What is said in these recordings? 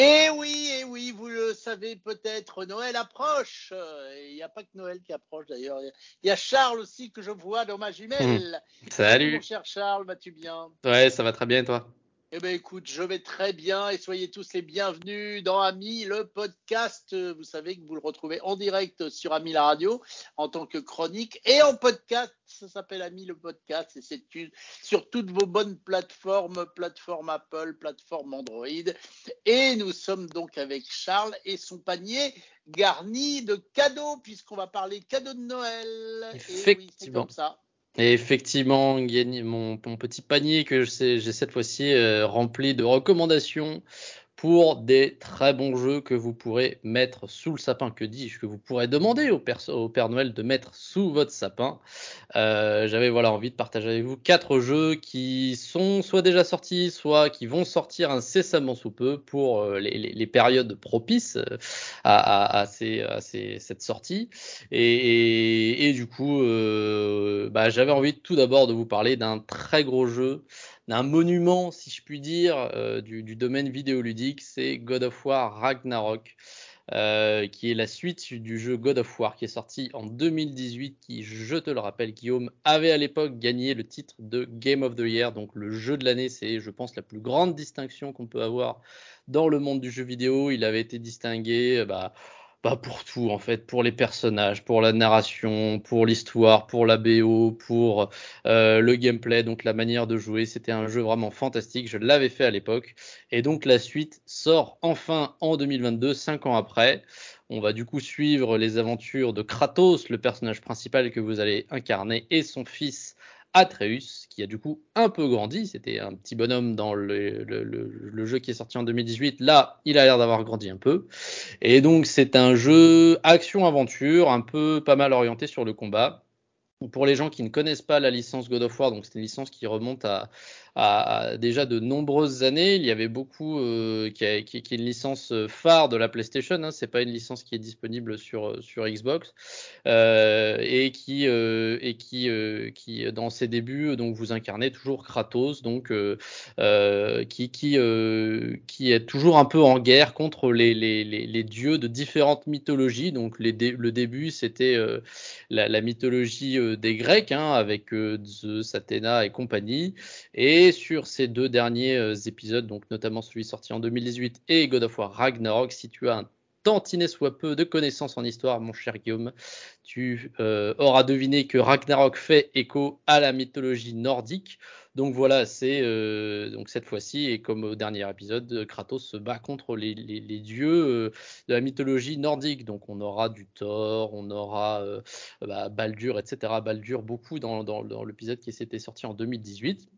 Et eh oui, et eh oui, vous le savez peut-être, Noël approche. Il n'y a pas que Noël qui approche d'ailleurs. Il y a Charles aussi que je vois dans ma jumelle. Mmh. Salut. Mon cher Charles, vas-tu bien? Ouais, ça va très bien et toi? Eh bien, écoute, je vais très bien et soyez tous les bienvenus dans Ami, le podcast. Vous savez que vous le retrouvez en direct sur Ami la radio en tant que chronique et en podcast. Ça s'appelle Ami le podcast et c'est sur toutes vos bonnes plateformes, plateforme Apple, plateforme Android. Et nous sommes donc avec Charles et son panier garni de cadeaux puisqu'on va parler cadeaux de Noël. Effectivement. Et oui, c'est comme ça. Et effectivement, mon, petit panier que j'ai cette fois-ci euh, rempli de recommandations pour des très bons jeux que vous pourrez mettre sous le sapin. Que dis-je Que vous pourrez demander au, Père Noël de mettre sous votre sapin. Euh, j'avais voilà envie de partager avec vous quatre jeux qui sont soit déjà sortis, soit qui vont sortir incessamment sous peu pour euh, les, périodes propices euh, à, cette sortie. Et, du coup, bah, j'avais envie tout d'abord de vous parler d'un très gros jeu un monument, si je puis dire, euh, du, domaine vidéoludique, c'est God of War Ragnarok, euh, qui est la suite du jeu God of War qui est sorti en 2018, qui, je te le rappelle, Guillaume, avait à l'époque gagné le titre de Game of the Year, donc le jeu de l'année, c'est, je pense, la plus grande distinction qu'on peut avoir dans le monde du jeu vidéo. Il avait été distingué, bah, pas pour tout en fait, pour les personnages, pour la narration, pour l'histoire, pour la BO, pour euh, le gameplay, donc la manière de jouer. C'était un jeu vraiment fantastique. Je l'avais fait à l'époque et donc la suite sort enfin en 2022, cinq ans après. On va du coup suivre les aventures de Kratos, le personnage principal que vous allez incarner, et son fils Atreus, qui a du coup un peu grandi. C'était un petit bonhomme dans le, jeu qui est sorti en 2018. Là, il a l'air d'avoir grandi un peu. Et donc, c'est un jeu action-aventure, un peu pas mal orienté sur le combat. Pour les gens qui ne connaissent pas la licence God of War, donc c'est une licence qui remonte à, à, déjà de nombreuses années. Il y avait beaucoup euh, qui, est une licence euh, phare de la PlayStation. Hein, c'est pas une licence qui est disponible sur euh, Xbox et qui et qui qui dans ses débuts donc vous incarnez toujours Kratos donc qui qui qui est toujours un peu en guerre contre les les, les, dieux de différentes mythologies. Donc le début c'était la, la, mythologie des Grecs hein, avec Zeus, Athéna et compagnie et et sur ces deux derniers euh, épisodes, donc notamment celui sorti en 2018 et God of War Ragnarok, si tu as un tantinet soit peu de connaissances en histoire, mon cher Guillaume, tu euh, auras deviné que Ragnarok fait écho à la mythologie nordique. Donc voilà, c'est euh, donc cette fois-ci et comme au dernier épisode, Kratos se bat contre les, dieux de la mythologie nordique. Donc on aura du Thor, on aura bah, Baldur, etc. Baldur beaucoup dans l'épisode qui s'était sorti en 2018.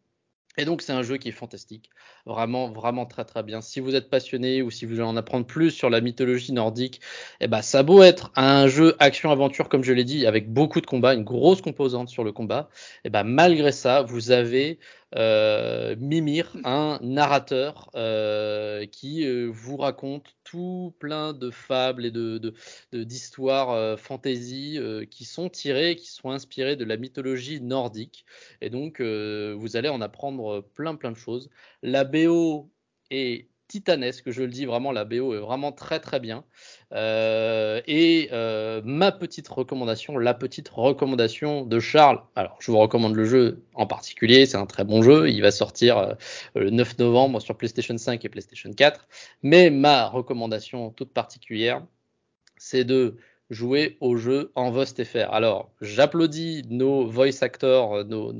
Et donc c'est un jeu qui est fantastique, vraiment vraiment très très bien. Si vous êtes passionné ou si vous voulez en apprendre plus sur la mythologie nordique, eh ben ça a beau être un jeu action aventure comme je l'ai dit avec beaucoup de combats, une grosse composante sur le combat, eh ben malgré ça vous avez euh, Mimir, un narrateur euh, qui euh, vous raconte tout plein de fables et de, d'histoires fantasy qui sont tirées, qui sont inspirées de la mythologie nordique. Et donc, vous allez en apprendre plein plein de choses. La BO est titanesque, je le dis vraiment, la BO est vraiment très très bien. Euh, et euh, ma petite recommandation, la petite recommandation de Charles. Alors, je vous recommande le jeu en particulier, c'est un très bon jeu. Il va sortir euh, le 9 novembre sur PlayStation 5 et PlayStation 4. Mais ma recommandation toute particulière, c'est de jouer au jeu en VostFR. Alors, j'applaudis nos voice actors, euh, nos,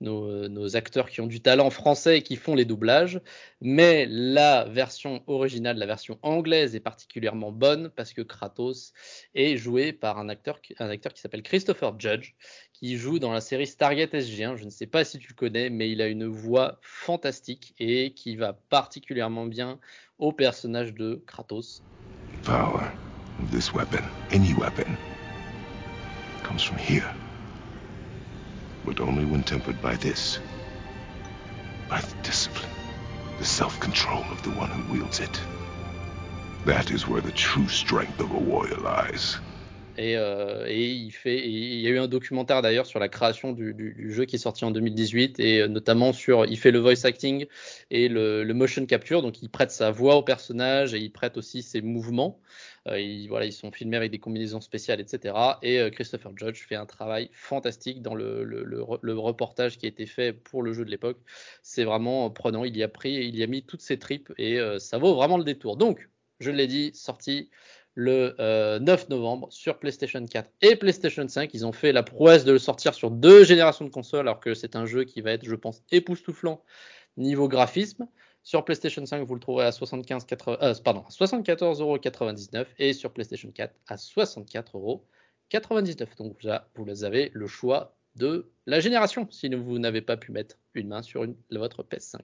nos, acteurs qui ont du talent français et qui font les doublages, mais la version originale, la version anglaise est particulièrement bonne parce que Kratos est joué par un acteur, un acteur qui s'appelle Christopher Judge, qui joue dans la série Stargate SG1. Je ne sais pas si tu le connais, mais il a une voix fantastique et qui va particulièrement bien au personnage de Kratos. This weapon, any weapon, comes from here. But only when tempered by this. By the discipline, the self-control of the one who wields it. That is where the true strength of a warrior lies. Et, il y a eu un documentaire d'ailleurs sur la création du, jeu qui est sorti en 2018 et notamment sur, il fait le voice acting et le motion capture, donc il prête sa voix au personnage et il prête aussi ses mouvements. Euh, ils, voilà, ils sont filmés avec des combinaisons spéciales, etc. Et euh, Christopher Judge fait un travail fantastique dans le, reportage qui a été fait pour le jeu de l'époque. C'est vraiment prenant. Il y a pris, il y a mis toutes ses tripes et euh, ça vaut vraiment le détour. Donc, je l'ai dit, sorti le 9 novembre sur PlayStation 4 et PlayStation 5. Ils ont fait la prouesse de le sortir sur deux générations de consoles, alors que c'est un jeu qui va être, je pense, époustouflant niveau graphisme. Sur PlayStation 5, vous le trouverez à 75, euh, pardon, 74,99€ et sur PlayStation 4 à 64,99€. Donc vous avez le choix de la génération si vous n'avez pas pu mettre une main sur une, votre PS5.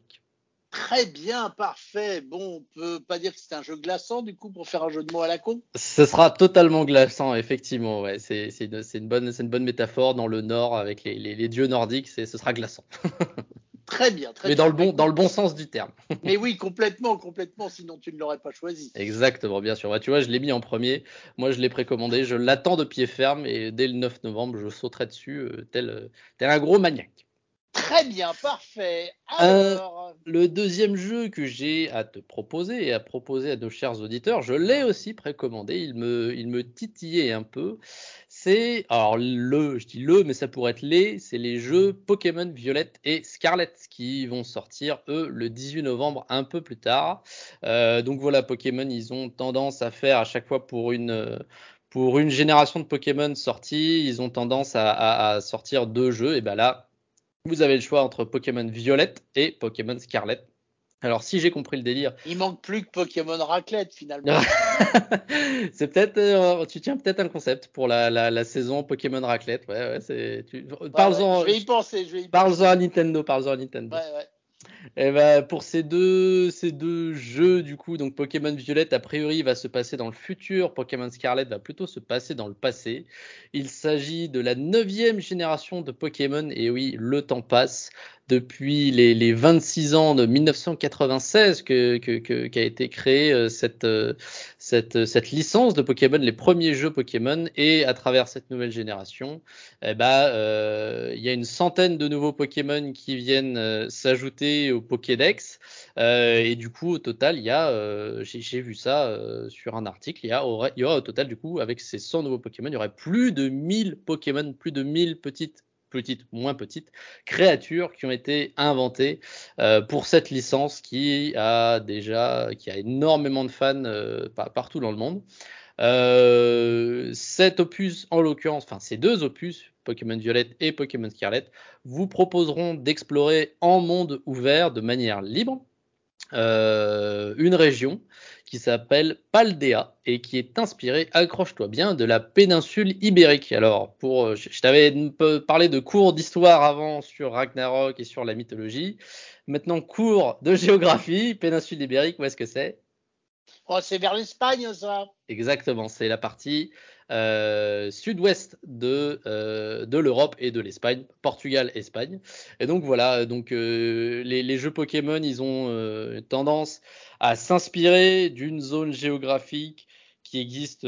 Très bien, parfait. Bon, on peut pas dire que c'est un jeu glaçant du coup pour faire un jeu de mots à la con. Ce sera totalement glaçant, effectivement. Ouais, c'est une, une, bonne, une bonne métaphore dans le Nord avec les, les, les dieux nordiques. Ce sera glaçant. Très bien, très Mais bien. dans le bon, dans le bon sens du terme. Mais oui, complètement, complètement. Sinon, tu ne l'aurais pas choisi. Exactement, bien sûr. tu vois, je l'ai mis en premier. Moi, je l'ai précommandé. Je l'attends de pied ferme et dès le 9 novembre, je sauterai dessus euh, tel, tel un gros maniaque. Très bien, parfait. Alors... le deuxième jeu que j'ai à te proposer et à proposer à nos chers auditeurs, je l'ai aussi précommandé. Il me, il me titillait un peu. Alors le, je dis le, mais ça pourrait être les, c'est les jeux Pokémon Violette et Scarlet qui vont sortir eux le 18 novembre, un peu plus tard. Euh, donc voilà, Pokémon, ils ont tendance à faire à chaque fois pour une pour une génération de Pokémon sortis, ils ont tendance à sortir deux jeux. Et ben là, vous avez le choix entre Pokémon Violette et Pokémon Scarlet. Alors, si j'ai compris le délire. Il manque plus que Pokémon Raclette, finalement. c'est peut-être, euh, tu tiens peut-être un concept pour la, la, la saison Pokémon Raclette. Ouais, ouais, c'est, tu, parle-en. je vais y penser, je vais y Parle-en à Nintendo, parle-en à Nintendo. Ouais, ouais. Et eh ben, pour ces deux, ces deux jeux, du coup, donc Pokémon Violette, a priori, va se passer dans le futur. Pokémon Scarlet va plutôt se passer dans le passé. Il s'agit de la neuvième génération de Pokémon. Et oui, le temps passe depuis les, les 26 ans de 1996 que, qu'a été créée euh, cette, euh, cette, cette licence de Pokémon, les premiers jeux Pokémon, et à travers cette nouvelle génération, euh, il y a une centaine de nouveaux Pokémon qui viennent euh, s'ajouter au Pokédex, euh, et du coup, au total, il y a, euh, j'ai, vu ça sur un article, il y, a, il y aura au total, du coup, avec ces 100 nouveaux Pokémon, il y aurait plus de 1000 Pokémon, plus de 1000 petites petites, moins petites créatures qui ont été inventées euh, pour cette licence qui a déjà, qui a énormément de fans euh, partout dans le monde. Euh, cet opus, en l'occurrence, enfin ces deux opus, Pokémon Violette et Pokémon Scarlet, vous proposeront d'explorer en monde ouvert de manière libre euh, une région qui s'appelle Paldea et qui est inspirée, accroche-toi bien, de la péninsule ibérique. Alors, pour, euh, je t'avais parlé de cours d'histoire avant sur Ragnarok et sur la mythologie. Maintenant, cours de géographie, péninsule ibérique, où est-ce que c'est? Oh, c'est vers l'Espagne, ça. Exactement, c'est la partie euh, sud-ouest de, euh, de l'Europe et de l'Espagne, Portugal, Espagne. Et donc voilà, donc euh, les, jeux Pokémon, ils ont tendance à s'inspirer d'une zone géographique qui existe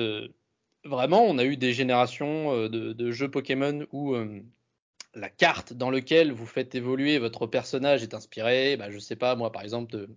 vraiment. On a eu des générations de, de, jeux Pokémon où la carte dans laquelle vous faites évoluer votre personnage est inspirée, bah, je sais pas moi par exemple de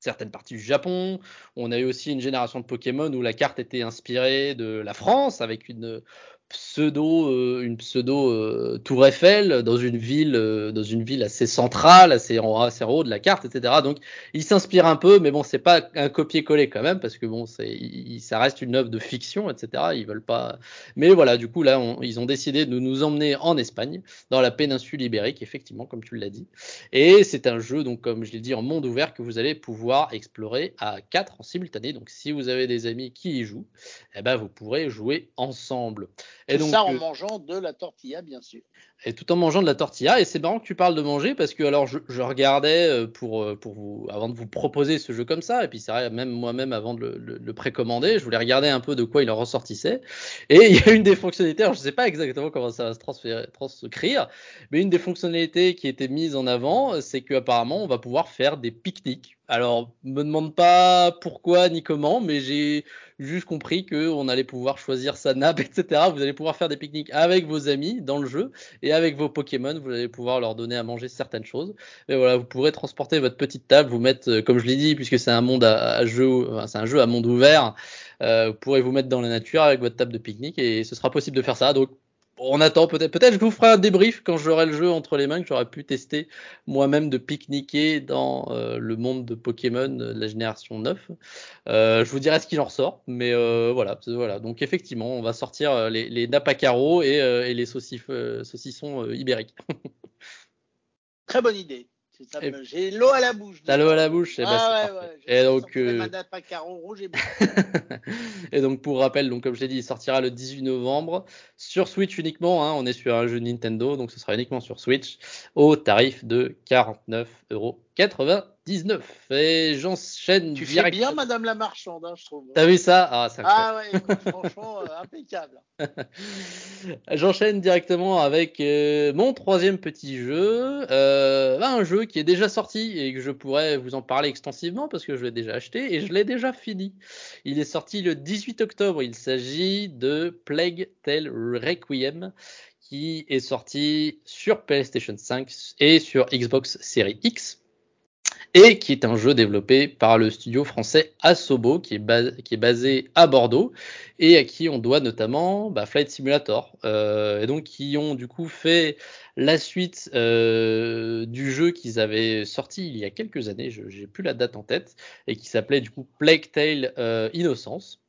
certaines parties du Japon. On a eu aussi une génération de Pokémon où la carte était inspirée de la France avec une pseudo euh, une pseudo euh, Tour Eiffel dans une ville euh, dans une ville assez centrale assez en assez haut de la carte etc donc il s'inspire un peu mais bon c'est pas un copier-coller quand même parce que bon c'est ça reste une œuvre de fiction etc ils veulent pas mais voilà du coup là ils ont décidé de nous emmener en Espagne dans la péninsule ibérique effectivement comme tu l'as dit. Et c'est un jeu donc comme je l'ai dit en monde ouvert que vous allez pouvoir explorer à quatre en simultané. Donc si vous avez des amis qui y jouent eh ben vous pourrez jouer ensemble et donc, ça en euh, mangeant de la tortilla, bien sûr. Et tout en mangeant de la tortilla. Et c'est marrant que tu parles de manger parce que alors je, je regardais euh, pour euh, pour vous avant de vous proposer ce jeu comme ça. Et puis c'est vrai même moi-même avant de le, le, le, précommander, je voulais regarder un peu de quoi il en ressortissait. Et il y a une des fonctionnalités. Alors je sais pas exactement comment ça va se transférer, transcrire, mais une des fonctionnalités qui était mise en avant, c'est qu'apparemment on va pouvoir faire des pique-niques Alors, me demande pas pourquoi ni comment, mais j'ai juste compris que on allait pouvoir choisir sa nappe, etc. Vous allez pouvoir faire des pique-niques avec vos amis dans le jeu et avec vos Pokémon, vous allez pouvoir leur donner à manger certaines choses. Mais voilà, vous pourrez transporter votre petite table, vous mettre, euh, comme je l'ai dit, puisque c'est un monde à, jeu, c'est un jeu à monde ouvert, euh, vous pourrez vous mettre dans la nature avec votre table de pique-nique et ce sera possible de faire ça. Donc on attend peut-être. Peut-être je vous ferai un débrief quand j'aurai le jeu entre les mains que j'aurai pu tester moi-même de pique-niquer dans euh, le monde de Pokémon de la génération 9. Euh, je vous dirai ce qu'il en ressort, mais euh, voilà, voilà. Donc effectivement, on va sortir les, les et, et les saucissons ibériques. Très bonne idée. J'ai l'eau à la bouche. T'as l'eau à la bouche, ah, ouais, ouais, et donc, euh... rouge et, et donc pour rappel, donc comme je l'ai dit, il sortira le 18 novembre sur Switch uniquement. Hein, on est sur un jeu Nintendo, donc ce sera uniquement sur Switch au tarif de 49 euros 99. Et j'enchaîne Tu fais bien Madame la Marchande, hein, je trouve. T'as vu ça? Ah, ah ouais, écoute, franchement, euh, impeccable. j'enchaîne directement avec euh, mon troisième petit jeu. Euh, un jeu qui est déjà sorti et que je pourrais vous en parler extensivement parce que je l'ai déjà acheté et je l'ai déjà fini. Il est sorti le 18 octobre. Il s'agit de Plague Tale Requiem qui est sorti sur PlayStation 5 et sur Xbox Series X et qui est un jeu développé par le studio français Asobo, qui est, qui est basé à Bordeaux, et à qui on doit notamment bah, Flight Simulator, euh, et donc qui ont du coup fait la suite euh, du jeu qu'ils avaient sorti il y a quelques années, je n'ai plus la date en tête, et qui s'appelait du coup Plague Tale euh, Innocence.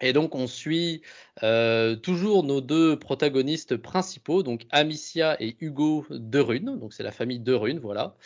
Et donc on suit euh, toujours nos deux protagonistes principaux, donc Amicia et Hugo de Rune, donc c'est la famille de Rune, voilà.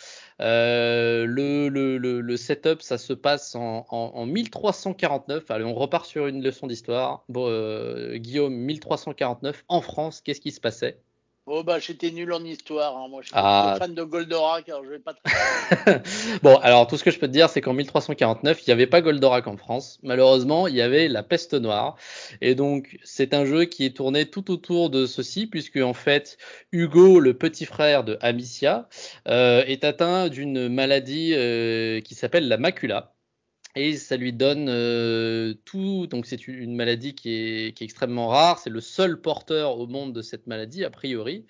Euh, le, setup, ça se passe en, en, en, 1349. Allez, on repart sur une leçon d'histoire. Euh, Guillaume, 1349 en France, qu'est-ce qui se passait? Oh bah j'étais nul en histoire, hein. moi je suis ah. fan de Goldorak, alors je vais pas très Bon, alors tout ce que je peux te dire, c'est qu'en 1349, il n'y avait pas Goldorak en France. Malheureusement, il y avait la peste noire. Et donc, c'est un jeu qui est tourné tout autour de ceci, puisque en fait, Hugo, le petit frère de Amicia, euh, est atteint d'une maladie euh, qui s'appelle la macula et ça lui donne euh, tout. Donc c'est une maladie qui est, extrêmement rare. C'est le seul porteur au monde de cette maladie a priori,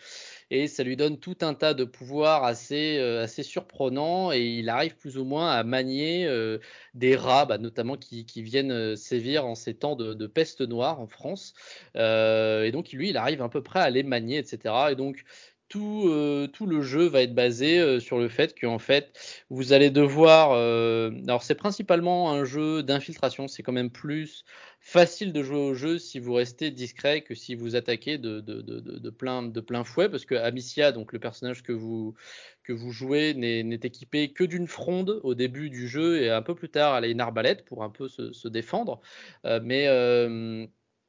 et ça lui donne tout un tas de pouvoirs assez euh, assez surprenants. Et il arrive plus ou moins à manier euh, des rats, bah, notamment qui, qui, viennent sévir en ces temps de, de peste noire en France. et donc lui, il arrive à peu près à les manier, etc. Et donc tout, euh, tout, le jeu va être basé euh, sur le fait que en fait vous allez devoir euh, alors c'est principalement un jeu d'infiltration. C'est quand même plus facile de jouer au jeu si vous restez discret que si vous attaquez de, plein, fouet parce que Amicia donc le personnage que vous que vous jouez n'est équipé que d'une fronde au début du jeu et un peu plus tard elle a une arbalète pour un peu se, se défendre. Mais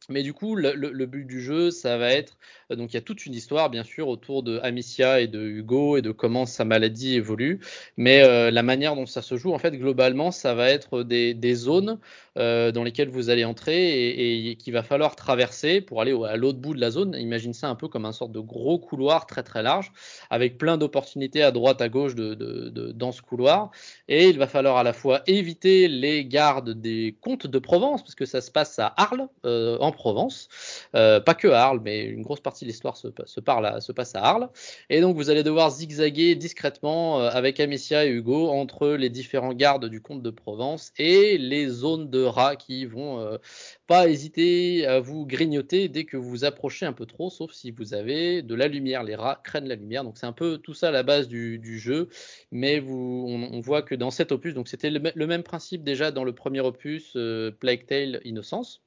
mais du coup, le, but du jeu, ça va être euh, donc il y a toute une histoire bien sûr autour de Amicia et de Hugo et de comment sa maladie évolue, mais euh, la manière dont ça se joue, en fait, globalement, ça va être des, zones euh, dans lesquelles vous allez entrer et, et qu'il va falloir traverser pour aller à l'autre bout de la zone. Imagine ça un peu comme un sorte de gros couloir très très large avec plein d'opportunités à droite à gauche dans ce couloir et il va falloir à la fois éviter les gardes des comtes de Provence parce que ça se passe à Arles euh, en Provence, euh, pas que Arles, mais une grosse partie de l'histoire se, se, passe à Arles. Et donc vous allez devoir zigzaguer discrètement euh, avec Amicia et Hugo entre les différents gardes du comte de Provence et les zones de rats qui vont euh, pas hésiter à vous grignoter dès que vous vous approchez un peu trop, sauf si vous avez de la lumière. Les rats craignent la lumière, donc c'est un peu tout ça la base du, jeu. Mais on, voit que dans cet opus, donc c'était le, même principe déjà dans le premier opus, Plague Tale Innocence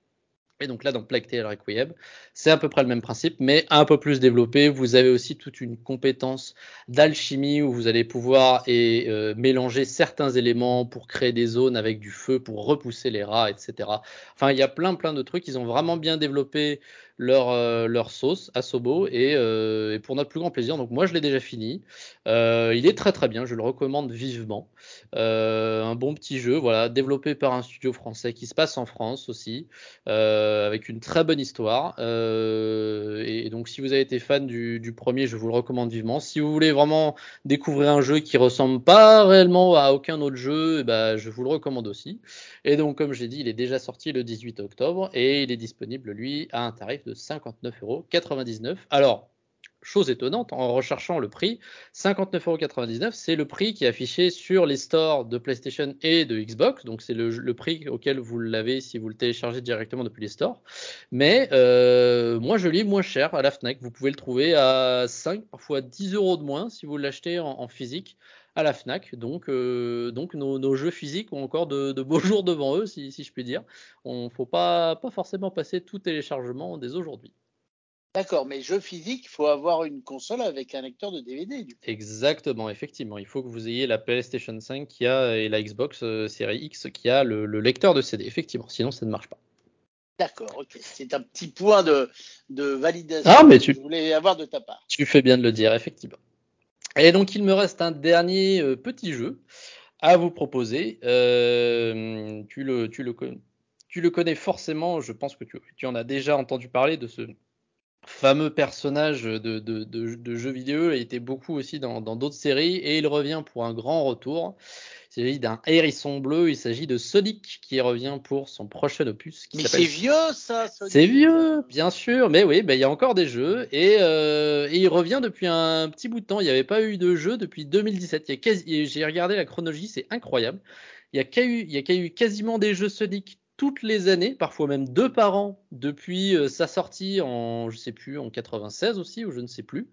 et donc là, dans Plague Tale Requiem, c'est à peu près le même principe, mais un peu plus développé. Vous avez aussi toute une compétence d'alchimie où vous allez pouvoir euh, mélanger certains éléments pour créer des zones avec du feu, pour repousser les rats, etc. Enfin, il y a plein plein de trucs. Ils ont vraiment bien développé leur, euh, leur sauce à Sobo et, euh, et, pour notre plus grand plaisir. Donc moi, je l'ai déjà fini. Euh, il est très très bien. Je le recommande vivement. Euh, un bon petit jeu, voilà, développé par un studio français qui se passe en France aussi. Euh, avec une très bonne histoire. et, donc, si vous avez été fan du, premier, je vous le recommande vivement. Si vous voulez vraiment découvrir un jeu qui ressemble pas réellement à aucun autre jeu, bah, je vous le recommande aussi. Et donc, comme j'ai dit, il est déjà sorti le 18 octobre et il est disponible, lui, à un tarif 59,99€. Alors, chose étonnante, en recherchant le prix, 59,99€, c'est le prix qui est affiché sur les stores de PlayStation et de Xbox. Donc c'est le, prix auquel vous l'avez si vous le téléchargez directement depuis les stores. Mais euh, moi je l'ai moins cher à la Fnac. Vous pouvez le trouver à 5, parfois 10 euros de moins si vous l'achetez en, physique à la Fnac. Donc, euh, donc nos, jeux physiques ont encore de, beaux jours devant eux, si, je puis dire. On ne faut pas, pas forcément passer tout téléchargement dès aujourd'hui. D'accord, mais jeu physique, il faut avoir une console avec un lecteur de DVD. Exactement, effectivement. Il faut que vous ayez la PlayStation 5 qui a, et la Xbox euh, Series X qui a le, lecteur de CD, effectivement. Sinon, ça ne marche pas. D'accord, ok. C'est un petit point de, validation ah, mais tu, que je voulais avoir de ta part. Tu fais bien de le dire, effectivement. Et donc, il me reste un dernier euh, petit jeu à vous proposer. Euh, tu, le, connais forcément, je pense que tu, en as déjà entendu parler de ce fameux personnage de, de, jeux vidéo. Il été beaucoup aussi dans d'autres séries et il revient pour un grand retour. Il s'agit d'un hérisson bleu. Il s'agit de Sonic qui revient pour son prochain opus. mais c'est vieux ça, C'est vieux, bien sûr. Mais oui, bah, il y a encore des jeux et, euh, et, il revient depuis un petit bout de temps. Il n'y avait pas eu de jeu depuis 2017. J'ai regardé la chronologie, c'est incroyable. Il y, a eu, il y a eu quasiment des jeux Sonic toutes les années, parfois même deux par an, depuis euh, sa sortie en, je sais plus, en 96 aussi, ou je ne sais plus,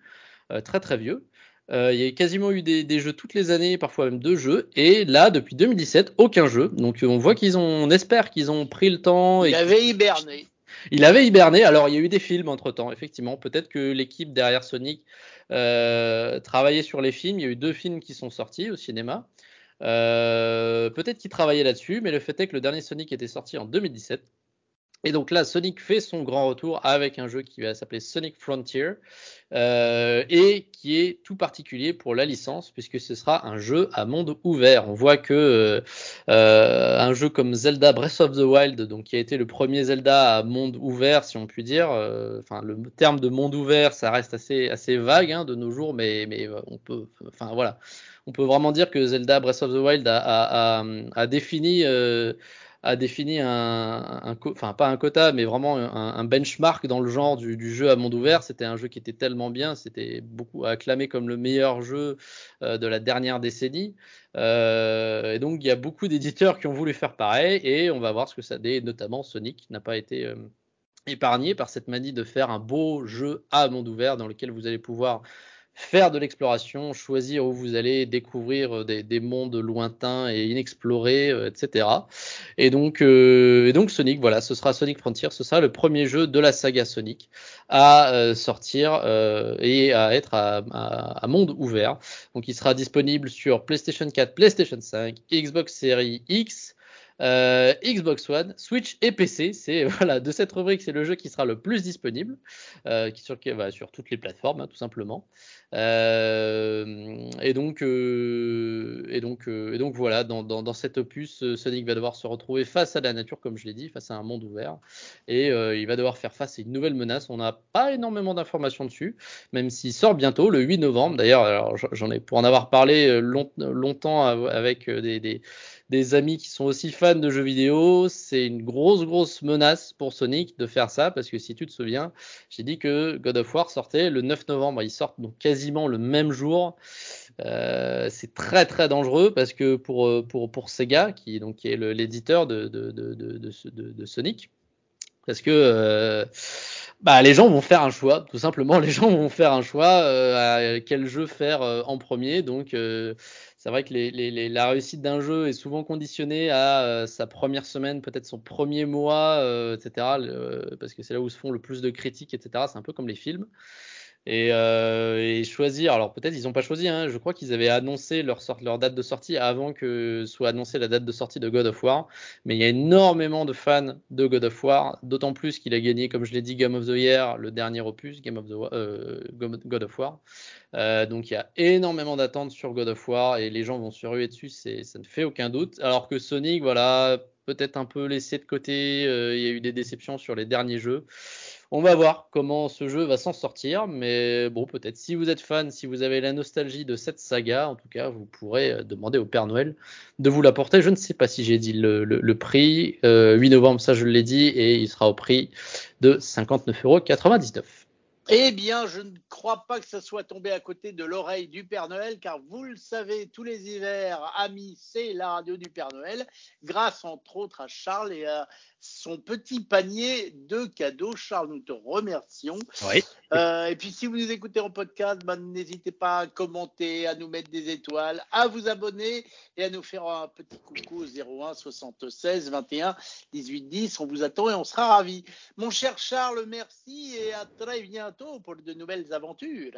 euh, très très vieux. Euh, il y a quasiment eu des, jeux toutes les années, parfois même deux jeux, et là, depuis 2017, aucun jeu. Donc on voit qu'ils ont, on espère qu'ils ont pris le temps. Il avait hiberné. Il avait hiberné. Alors il y a eu des films entre temps, effectivement. Peut-être que l'équipe derrière Sonic travaillait sur les films. Il y a eu deux films qui sont sortis au cinéma. Euh, peut-être qu'il travaillait là-dessus, mais le fait est que le dernier Sonic était sorti en 2017. Et donc là, Sonic fait son grand retour avec un jeu qui va s'appeler Sonic Frontier euh, et qui est tout particulier pour la licence puisque ce sera un jeu à monde ouvert. On voit que euh, un jeu comme Zelda Breath of the Wild, donc qui a été le premier Zelda à monde ouvert, si on peut dire. Enfin, le terme de monde ouvert, ça reste assez assez vague hein, de nos jours, mais mais on peut. Enfin voilà on peut vraiment dire que Zelda Breath of the Wild a, défini, euh, a défini un, enfin pas un quota, mais vraiment un, benchmark dans le genre du, jeu à monde ouvert. C'était un jeu qui était tellement bien, c'était beaucoup acclamé comme le meilleur jeu euh, de la dernière décennie. Euh, et donc il y a beaucoup d'éditeurs qui ont voulu faire pareil, et on va voir ce que ça dit, notamment Sonic n'a pas été épargné par cette manie de faire un beau jeu à monde ouvert dans lequel vous allez pouvoir faire de l'exploration, choisir où vous allez découvrir euh, des, mondes lointains et inexplorés, euh, etc. Et donc, euh, et donc Sonic, voilà, ce sera Sonic Frontier, ce sera le premier jeu de la saga Sonic à sortir et à être à, à, monde ouvert. Donc, il sera disponible sur PlayStation 4, PlayStation 5, Xbox Series X, euh, Xbox One, Switch et PC. C'est voilà de cette rubrique, c'est le jeu qui sera le plus disponible, euh, qui sur, bah, sur toutes les plateformes, hein, tout simplement. Euh, et donc et donc et donc voilà, dans, cet opus, Sonic va devoir se retrouver face à la nature, comme je l'ai dit, face à un monde ouvert, et il va devoir faire face à une nouvelle menace. On n'a pas énormément d'informations dessus, même s'il sort bientôt le 8 novembre. D'ailleurs, j'en ai pour en avoir parlé longtemps avec des, amis qui sont aussi fans de jeux vidéo, c'est une grosse, grosse menace pour Sonic de faire ça, parce que si tu te souviens, j'ai dit que God of War sortait le 9 novembre, ils sortent donc quasiment le même jour. Euh, c'est très très dangereux parce que pour, euh, pour, pour Sega, qui, donc, qui est l'éditeur de, de, de, Sonic, parce que euh, bah, les gens vont faire un choix, tout simplement, les gens vont faire un choix à quel jeu faire en premier. Donc c'est vrai que la réussite d'un jeu est souvent conditionnée à sa première semaine, peut-être son premier mois, etc. parce que c'est là où se font le plus de critiques, etc. C'est un peu comme les films. Euh, et, choisir, alors peut-être ils n'ont pas choisi, hein, je crois qu'ils avaient annoncé leur, leur date de sortie avant que soit annoncée la date de sortie de God of War, mais il y a énormément de fans de God of War, d'autant plus qu'il a gagné, comme je l'ai dit, Game of the Year, le dernier opus, Game of the euh, God of War. Euh, donc il y a énormément d'attentes sur God of War et les gens vont se ruer dessus, ça ne fait aucun doute. Alors que Sonic, voilà, peut-être un peu laissé de côté. il y a eu des déceptions sur les derniers jeux. On va voir comment ce jeu va s'en sortir, mais bon, peut-être si vous êtes fan, si vous avez la nostalgie de cette saga, en tout cas, vous pourrez euh, demander au Père Noël de vous l'apporter. Je ne sais pas si j'ai dit le, prix. 8 euh, novembre, ça je l'ai dit, et il sera au prix de 59,99€. Eh bien, je ne crois pas que ça soit tombé à côté de l'oreille du Père Noël, car vous le savez, tous les hivers, amis, c'est la radio du Père Noël, grâce entre autres à Charles et à son petit panier de cadeaux. Charles, nous te remercions. Oui. Euh, et puis, si vous nous écoutez en podcast, ben, n'hésitez pas à commenter, à nous mettre des étoiles, à vous abonner et à nous faire un petit coucou au 01 76 21 18 10. On vous attend et on sera ravis. Mon cher Charles, merci et à très bientôt pour de nouvelles aventures.